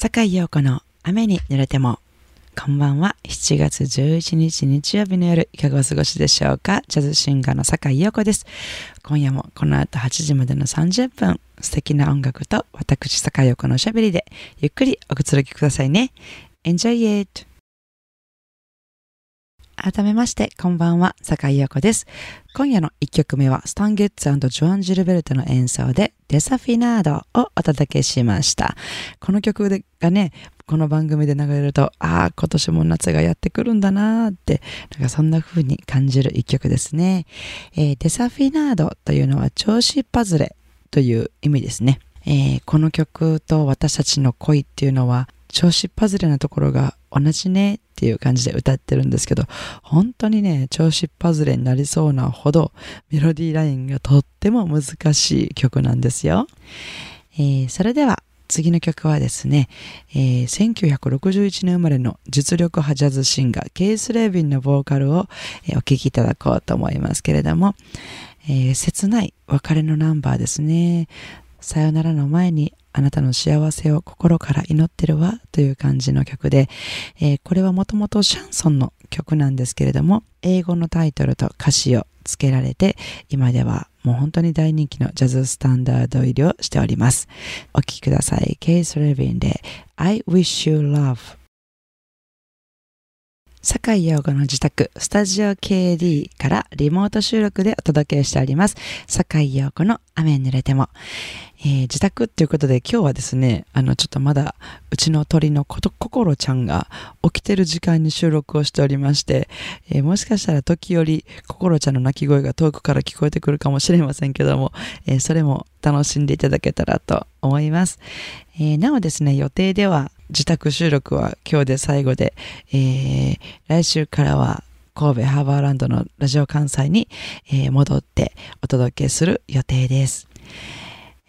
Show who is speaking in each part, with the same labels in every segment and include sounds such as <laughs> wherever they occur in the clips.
Speaker 1: 坂井陽子の雨に濡れても。こんばんは。7月11日日曜日の夜、いかがお過ごしでしょうか？ジャズシンガーの坂井陽子です。今夜もこの後8時までの30分、素敵な音楽と私坂井陽子のおしゃべりで、ゆっくりおくつろぎくださいね。Enjoy it! 改めまして、こんばんは、坂井陽子です。今夜の1曲目は、スタンゲッツジョアン・ジルベルトの演奏で、デサフィナードをお届けしました。この曲がね、この番組で流れると、ああ、今年も夏がやってくるんだなーって、なんかそんな風に感じる一曲ですね。えー、デサフィナードというのは調子パズレという意味ですね。えー、この曲と私たちの恋っていうのは、調子パズレなところが同じねっていう感じで歌ってるんですけど、本当にね、調子パズレになりそうなほどメロディーラインがとっても難しい曲なんですよ。えー、それでは次の曲はですね、えー、1961年生まれの実力派ジャズシンガー、ケイス・レービンのボーカルを、えー、お聴きいただこうと思いますけれども、えー、切ない別れのナンバーですね。さよならの前にあなたの幸せを心から祈ってるわという感じの曲で、えー、これはもともとシャンソンの曲なんですけれども、英語のタイトルと歌詞を付けられて、今ではもう本当に大人気のジャズスタンダード入りをしております。お聴きください。ケイス・レビンで I Wish You Love 坂井陽子の自宅、スタジオ KD からリモート収録でお届けしております。坂井陽子の雨濡れても。えー、自宅っていうことで今日はですね、あの、ちょっとまだうちの鳥のこと、心ちゃんが起きてる時間に収録をしておりまして、えー、もしかしたら時折心ちゃんの泣き声が遠くから聞こえてくるかもしれませんけども、えー、それも楽しんでいただけたらと思います。えなおですね、予定では自宅収録は今日で最後で、えー、来週からは神戸ハーバーランドのラジオ関西に、えー、戻ってお届けする予定です。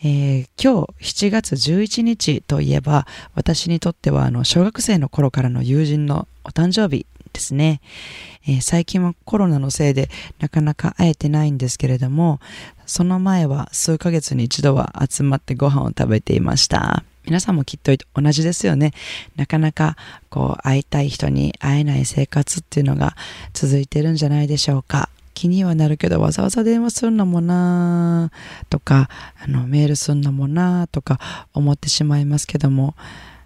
Speaker 1: えー、今日7月11日といえば私にとってはあの小学生の頃からの友人のお誕生日ですね、えー、最近はコロナのせいでなかなか会えてないんですけれどもその前は数ヶ月に一度は集まってご飯を食べていました皆さんもきっと同じですよね。なかなかこう会いたい人に会えない生活っていうのが続いてるんじゃないでしょうか。気にはなるけどわざわざ電話するのもなとかあのメールするのもなとか思ってしまいますけども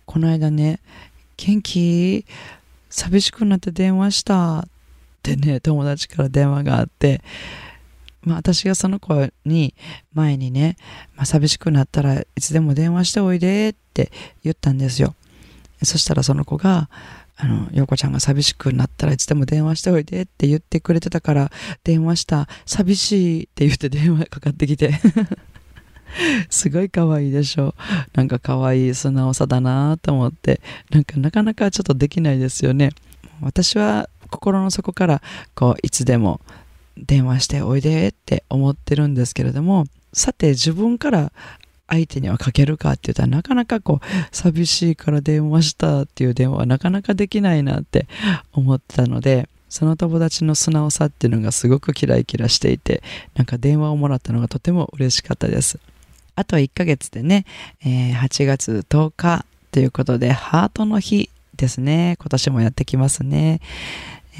Speaker 1: この間ね「元気？寂しくなって電話した」ってね友達から電話があってまあ、私がその子に前にね、まあ、寂しくなったらいつでも電話しておいでって言ったんですよ。そしたらその子が、あの、陽子ちゃんが寂しくなったらいつでも電話しておいでって言ってくれてたから電話した。寂しいって言って電話かかってきて <laughs> すごい可愛いでしょ。なんか可愛い素直さだなと思って、なんかなかなかちょっとできないですよね。私は心の底からこういつでも電話しておいでって思ってるんですけれどもさて自分から相手にはかけるかって言ったらなかなかこう寂しいから電話したっていう電話はなかなかできないなって思ってたのでその友達の素直さっていうのがすごくキラキラしていてなんか電話をもらったのがとても嬉しかったです。あと1ヶ月でね、えー、8月10日ということでハートの日ですね。今年もやってきますね。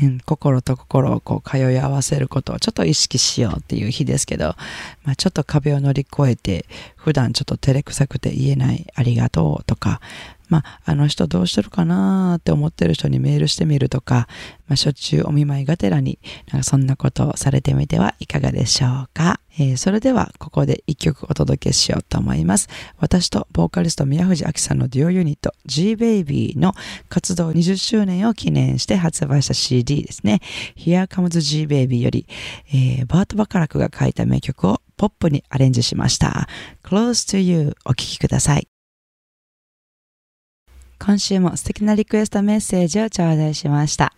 Speaker 1: うん、心と心をこう通い合わせることをちょっと意識しようっていう日ですけど、まあ、ちょっと壁を乗り越えて普段ちょっと照れくさくて言えないありがとうとか、まあ、あの人どうしてるかなって思ってる人にメールしてみるとか、まあ、しょっちゅうお見舞いがてらに、なんかそんなことをされてみてはいかがでしょうか。えー、それでは、ここで一曲お届けしようと思います。私とボーカリスト宮藤明さんのデュオユニット G-Baby の活動20周年を記念して発売した CD ですね。Here Comes G-Baby より、えー、バート・バカラクが書いた名曲をポップにアレンジしました。Close to You お聴きください。今週も素敵なリクエストメッセージを頂戴しました。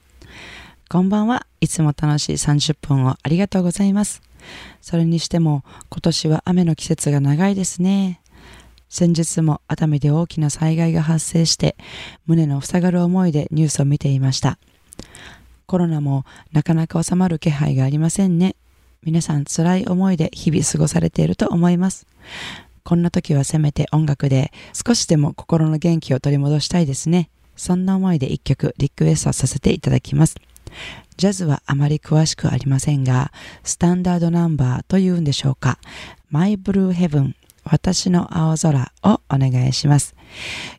Speaker 1: こんばんは。いつも楽しい30分をありがとうございます。それにしても今年は雨の季節が長いですね。先日も熱海で大きな災害が発生して胸の塞がる思いでニュースを見ていました。コロナもなかなか収まる気配がありませんね。皆さん辛い思いで日々過ごされていると思います。こんな時はせめて音楽で少しでも心の元気を取り戻したいですね。そんな思いで一曲リクエストさせていただきます。ジャズはあまり詳しくありませんが、スタンダードナンバーというんでしょうか。My Blue Heaven 私の青空をお願いします。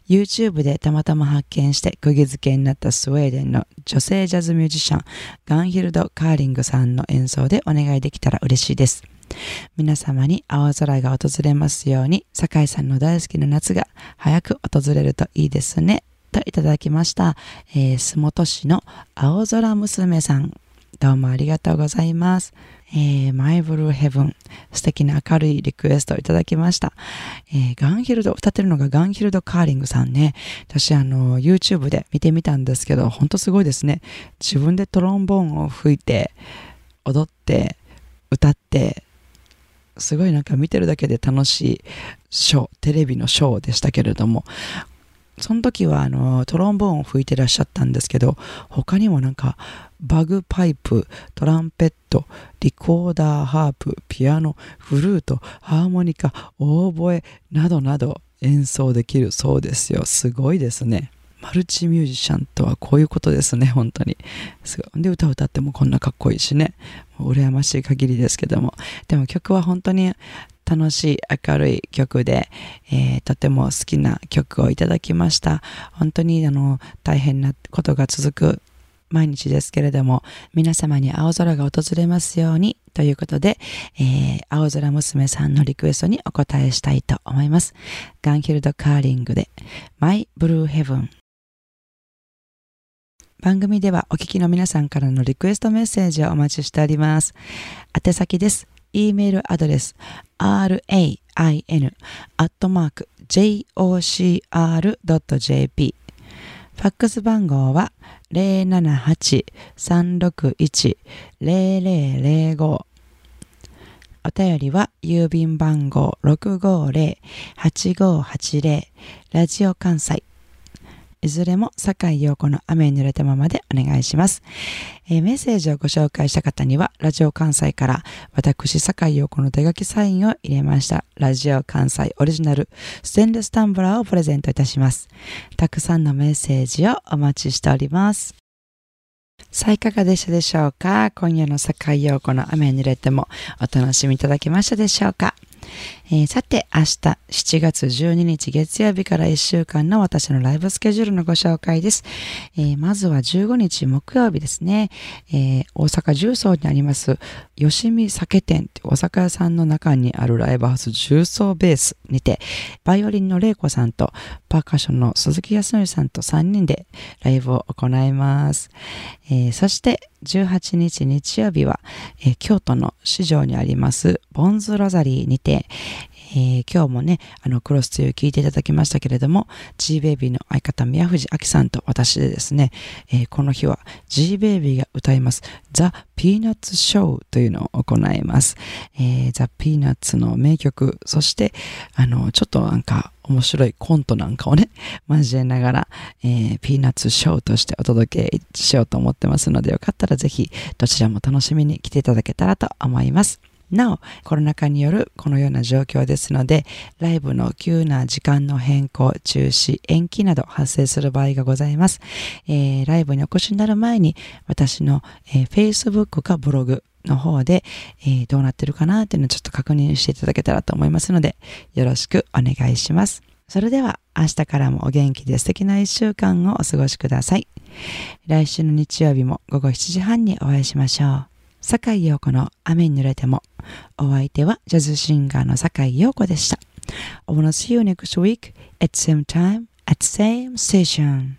Speaker 1: YouTube でたまたま発見して釘付けになったスウェーデンの女性ジャズミュージシャンガンヒルド・カーリングさんの演奏でお願いできたら嬉しいです。皆様に青空が訪れますように、酒井さんの大好きな夏が早く訪れるといいですね。といただきました。えー、洲本市の青空娘さん。どうもありがとうございます。えー、マイブルーヘブン、素敵な明るいリクエストをいただきました。えー、ガンヒルド、歌ってるのがガンヒルド・カーリングさんね。私、あの、YouTube で見てみたんですけど、ほんとすごいですね。自分でトロンボーンを吹いて、踊って、歌って、すごいなんか見てるだけで楽しいショー、テレビのショーでしたけれども、その時はあのトロンボーンを吹いてらっしゃったんですけど他にもなんかバグパイプトランペットリコーダーハープピアノフルートハーモニカオーボエなどなど演奏できるそうですよ。すごいですね。マルチミュージシャンとはこういうことですね本当に。すごい。で歌歌ってもこんなかっこいいしね。羨ましい限りですけども。でも曲は本当に楽しい明るい曲で、えー、とても好きな曲をいただきました。本当にあの大変なことが続く毎日ですけれども、皆様に青空が訪れますようにということで、えー、青空娘さんのリクエストにお答えしたいと思います。ガンヒルド・カーリングで My Blue Heaven 番組ではお聞きの皆さんからのリクエストメッセージをお待ちしております。宛先です。e メールアドレス rain アットマーク jocr.jp ファックス番号は078-361-0005お便りは郵便番号650-8580ラジオ関西いずれも坂井陽子の雨に濡れたままでお願いします、えー、メッセージをご紹介した方には、ラジオ関西から私坂井陽子の手書きサインを入れました、ラジオ関西オリジナルステンレスタンブラーをプレゼントいたします。たくさんのメッセージをお待ちしております。さあ、いかがでしたでしょうか？今夜の坂井陽子の雨に濡れてもお楽しみいただけましたでしょうか？えー、さて、明日7月12日月曜日から1週間の私のライブスケジュールのご紹介です。えー、まずは15日木曜日ですね、えー、大阪重曹にあります吉見酒店ってお酒屋さんの中にあるライブハウス重曹ベースにて、バイオリンの玲子さんとパーカッションの鈴木康則さんと3人でライブを行います。えー、そして18日日曜日は、えー、京都の市場にありますボンズロザリーにて、えー、今日もね、あの、クロスという聞いていただきましたけれども、G-Baby の相方、宮藤明さんと私でですね、えー、この日は G-Baby が歌います、ザ・ピーナッツ・ショーというのを行います。えー、ザ・ピーナッツの名曲、そして、あの、ちょっとなんか、面白いコントなんかをね、交えながら、えー、ピーナッツショーとしてお届けしようと思ってますので、よかったらぜひ、どちらも楽しみに来ていただけたらと思います。なお、コロナ禍によるこのような状況ですので、ライブの急な時間の変更、中止、延期など発生する場合がございます。えー、ライブにお越しになる前に、私の、えー、Facebook かブログの方で、えー、どうなってるかなっていうのをちょっと確認していただけたらと思いますので、よろしくお願いします。それでは、明日からもお元気で素敵な一週間をお過ごしください。来週の日曜日も午後7時半にお会いしましょう。坂井陽子の雨に濡れても。お相手はジャズシンガーの坂井陽子でした。I wanna see you next week at same time at same station.